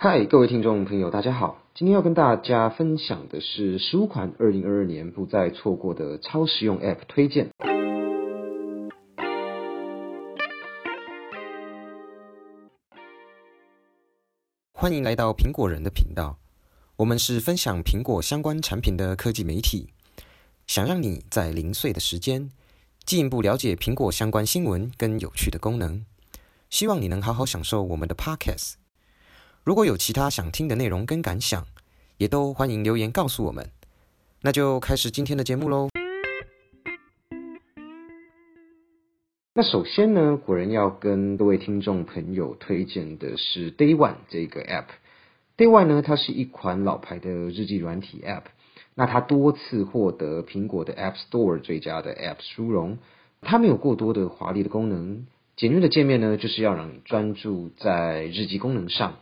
嗨，各位听众朋友，大家好！今天要跟大家分享的是十五款二零二二年不再错过的超实用 App 推荐。欢迎来到苹果人的频道，我们是分享苹果相关产品的科技媒体，想让你在零碎的时间进一步了解苹果相关新闻跟有趣的功能。希望你能好好享受我们的 Podcast。如果有其他想听的内容跟感想，也都欢迎留言告诉我们。那就开始今天的节目喽。那首先呢，果然要跟各位听众朋友推荐的是 Day One 这个 App。Day One 呢，它是一款老牌的日记软体 App。那它多次获得苹果的 App Store 最佳的 App 殊荣。它没有过多的华丽的功能，简约的界面呢，就是要让你专注在日记功能上。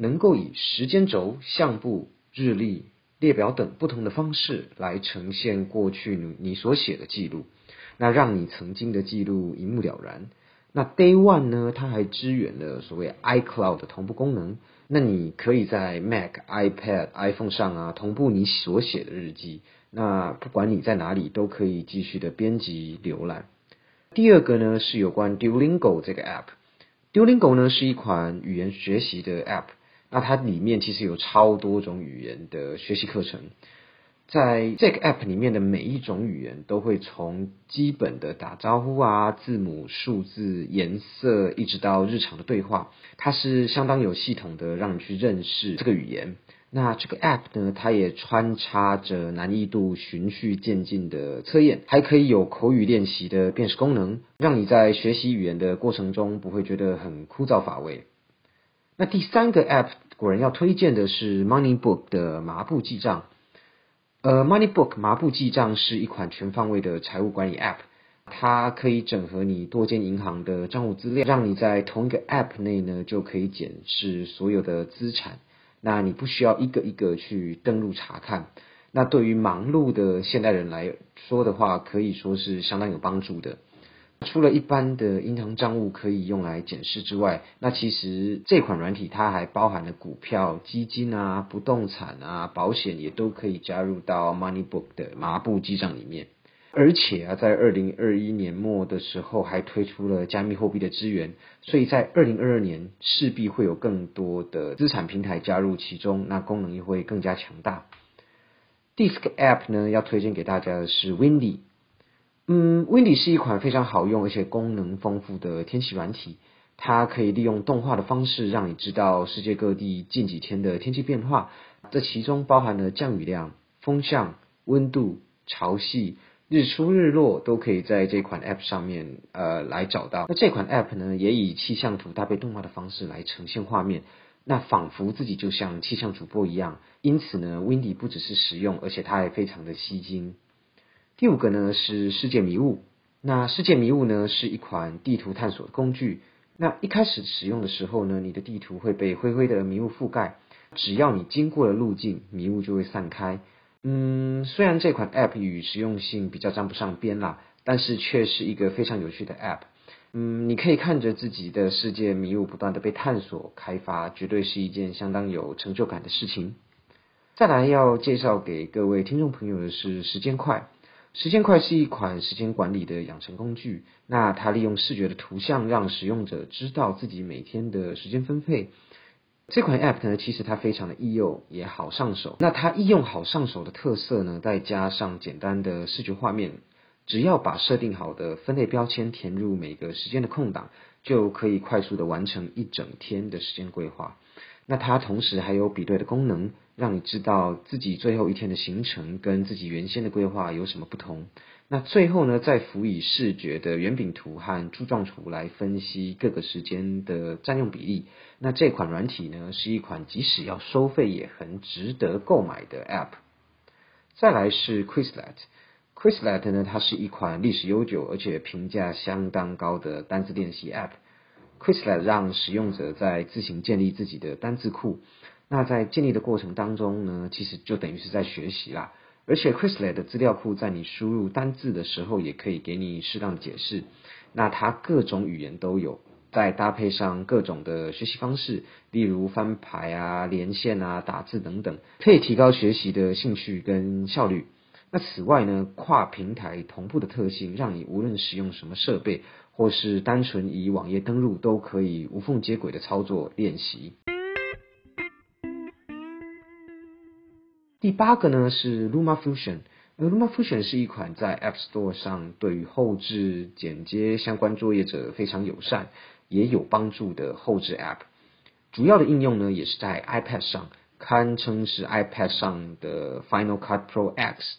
能够以时间轴、相簿、日历、列表等不同的方式来呈现过去你你所写的记录，那让你曾经的记录一目了然。那 Day One 呢，它还支援了所谓 iCloud 的同步功能，那你可以在 Mac、iPad、iPhone 上啊同步你所写的日记，那不管你在哪里都可以继续的编辑浏览。第二个呢是有关 Duolingo 这个 App，Duolingo 呢是一款语言学习的 App。那它里面其实有超多种语言的学习课程，在这个 App 里面的每一种语言都会从基本的打招呼啊、字母、数字、颜色，一直到日常的对话，它是相当有系统的让你去认识这个语言。那这个 App 呢，它也穿插着难易度循序渐进的测验，还可以有口语练习的辨识功能，让你在学习语言的过程中不会觉得很枯燥乏味。那第三个 App 果然要推荐的是 MoneyBook 的麻布记账。呃，MoneyBook 麻布记账是一款全方位的财务管理 App，它可以整合你多间银行的账户资料，让你在同一个 App 内呢就可以检视所有的资产。那你不需要一个一个去登录查看。那对于忙碌的现代人来说的话，可以说是相当有帮助的。除了一般的银行账务可以用来检视之外，那其实这款软体它还包含了股票、基金啊、不动产啊、保险，也都可以加入到 MoneyBook 的麻布记账里面。而且啊，在二零二一年末的时候，还推出了加密货币的资源，所以在二零二二年势必会有更多的资产平台加入其中，那功能也会更加强大。第四个 App 呢，要推荐给大家的是 Windy。嗯，Windy 是一款非常好用而且功能丰富的天气软体。它可以利用动画的方式，让你知道世界各地近几天的天气变化。这其中包含了降雨量、风向、温度、潮汐、日出日落，都可以在这款 App 上面呃来找到。那这款 App 呢，也以气象图搭配动画的方式来呈现画面，那仿佛自己就像气象主播一样。因此呢，Windy 不只是实用，而且它还非常的吸睛。第五个呢是世界迷雾。那世界迷雾呢是一款地图探索的工具。那一开始使用的时候呢，你的地图会被灰灰的迷雾覆盖。只要你经过了路径，迷雾就会散开。嗯，虽然这款 App 与实用性比较沾不上边啦，但是却是一个非常有趣的 App。嗯，你可以看着自己的世界迷雾不断的被探索开发，绝对是一件相当有成就感的事情。再来要介绍给各位听众朋友的是时间快。时间块是一款时间管理的养成工具。那它利用视觉的图像，让使用者知道自己每天的时间分配。这款 App 呢，其实它非常的易用，也好上手。那它易用好上手的特色呢，再加上简单的视觉画面，只要把设定好的分类标签填入每个时间的空档，就可以快速的完成一整天的时间规划。那它同时还有比对的功能，让你知道自己最后一天的行程跟自己原先的规划有什么不同。那最后呢，再辅以视觉的圆饼图和柱状图来分析各个时间的占用比例。那这款软体呢，是一款即使要收费也很值得购买的 App。再来是 Quizlet，Quizlet 呢，它是一款历史悠久而且评价相当高的单字练习 App。Quizlet 让使用者在自行建立自己的单字库。那在建立的过程当中呢，其实就等于是在学习啦。而且 Quizlet 的资料库在你输入单字的时候，也可以给你适当的解释。那它各种语言都有，再搭配上各种的学习方式，例如翻牌啊、连线啊、打字等等，可以提高学习的兴趣跟效率。那此外呢，跨平台同步的特性，让你无论使用什么设备，或是单纯以网页登录，都可以无缝接轨的操作练习。第八个呢是 Luma Fusion。Luma Fusion 是一款在 App Store 上对于后置剪接相关作业者非常友善，也有帮助的后置 App。主要的应用呢也是在 iPad 上，堪称是 iPad 上的 Final Cut Pro X。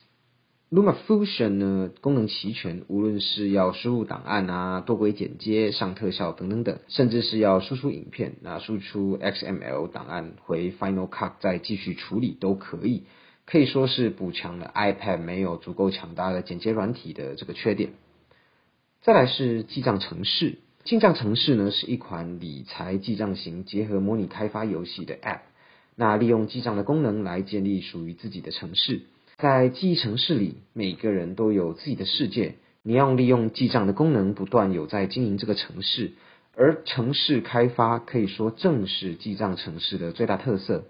Luma Fusion 呢功能齐全，无论是要输入档案啊、多轨剪接、上特效等等等，甚至是要输出影片，那输出 XML 档案回 Final Cut 再继续处理都可以。可以说是补强了 iPad 没有足够强大的剪接软体的这个缺点。再来是记账程式，记账程式呢是一款理财记账型结合模拟开发游戏的 App。那利用记账的功能来建立属于自己的城市，在记忆城市里，每个人都有自己的世界。你要利用记账的功能，不断有在经营这个城市，而城市开发可以说正是记账城市的最大特色。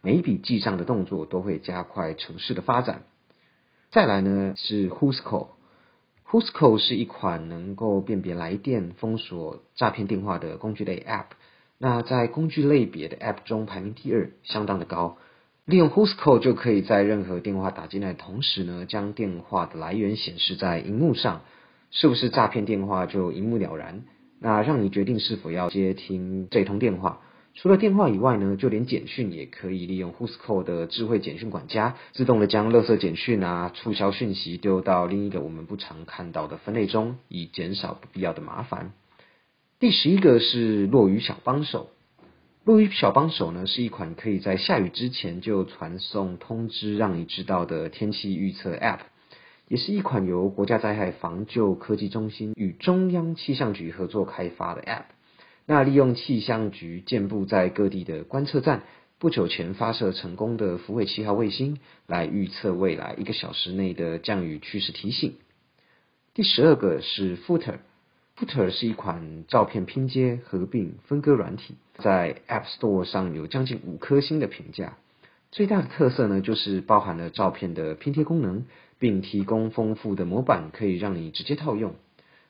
每一笔记账的动作都会加快城市的发展。再来呢是 Whoscall，Whoscall 是一款能够辨别来电、封锁诈骗电话的工具类 App。那在工具类别的 App 中排名第二，相当的高。利用 Whoscall 就可以在任何电话打进来的同时呢，将电话的来源显示在荧幕上，是不是诈骗电话就一目了然。那让你决定是否要接听这通电话。除了电话以外呢，就连简讯也可以利用 Whoscall 的智慧简讯管家，自动的将垃圾简讯啊、促销讯息丢到另一个我们不常看到的分类中，以减少不必要的麻烦。第十一个是落雨小帮手。路易小帮手呢，是一款可以在下雨之前就传送通知，让你知道的天气预测 App，也是一款由国家灾害防救科技中心与中央气象局合作开发的 App。那利用气象局建布在各地的观测站，不久前发射成功的福卫七号卫星，来预测未来一个小时内的降雨趋势提醒。第十二个是 Footer Footer 是一款照片拼接、合并、分割软体，在 App Store 上有将近五颗星的评价。最大的特色呢，就是包含了照片的拼贴功能，并提供丰富的模板，可以让你直接套用。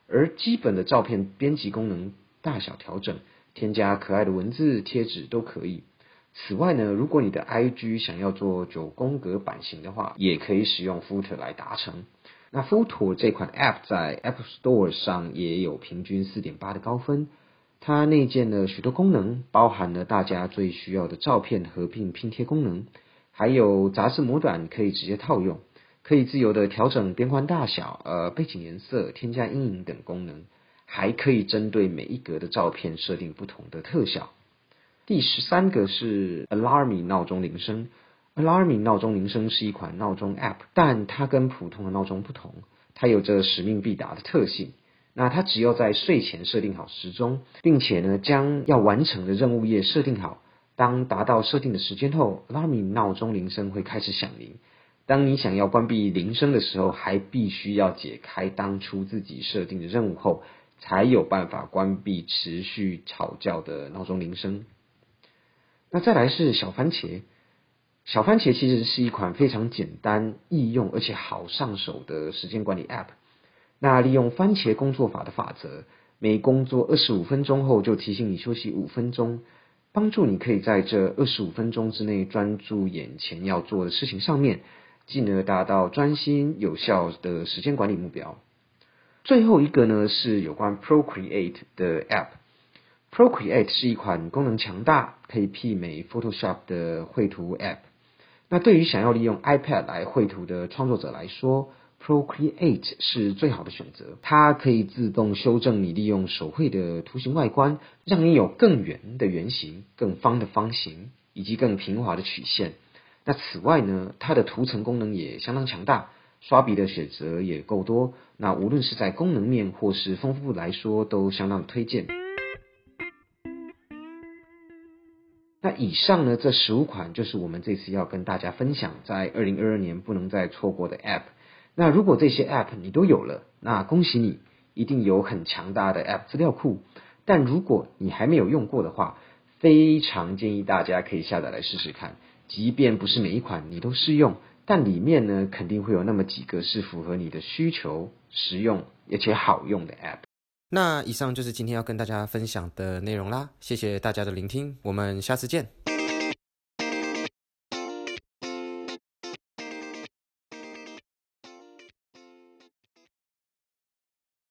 而基本的照片编辑功能。大小调整，添加可爱的文字贴纸都可以。此外呢，如果你的 IG 想要做九宫格版型的话，也可以使用 Footer 来达成。那 Photo 这款 App 在 App Store 上也有平均四点八的高分。它内建了许多功能，包含了大家最需要的照片合并拼贴功能，还有杂志模板可以直接套用，可以自由的调整边框大小、呃背景颜色、添加阴影等功能。还可以针对每一格的照片设定不同的特效。第十三个是 Alarmy 闹钟铃声。Alarmy 闹钟铃声是一款闹钟 App，但它跟普通的闹钟不同，它有着使命必达的特性。那它只要在睡前设定好时钟，并且呢将要完成的任务页设定好，当达到设定的时间后，Alarmy 闹钟铃声会开始响铃。当你想要关闭铃声的时候，还必须要解开当初自己设定的任务后。才有办法关闭持续吵叫的闹钟铃声。那再来是小番茄，小番茄其实是一款非常简单易用而且好上手的时间管理 App。那利用番茄工作法的法则，每工作二十五分钟后就提醒你休息五分钟，帮助你可以在这二十五分钟之内专注眼前要做的事情上面，进而达到专心有效的时间管理目标。最后一个呢是有关 Procreate 的 App。Procreate 是一款功能强大、可以媲美 Photoshop 的绘图 App。那对于想要利用 iPad 来绘图的创作者来说，Procreate 是最好的选择。它可以自动修正你利用手绘的图形外观，让你有更圆的圆形、更方的方形以及更平滑的曲线。那此外呢，它的图层功能也相当强大。刷笔的选择也够多，那无论是在功能面或是丰富度来说，都相当推荐。那以上呢，这十五款就是我们这次要跟大家分享，在二零二二年不能再错过的 App。那如果这些 App 你都有了，那恭喜你，一定有很强大的 App 资料库。但如果你还没有用过的话，非常建议大家可以下载来试试看。即便不是每一款你都适用，但里面呢肯定会有那么几个是符合你的需求、实用而且好用的 App。那以上就是今天要跟大家分享的内容啦，谢谢大家的聆听，我们下次见。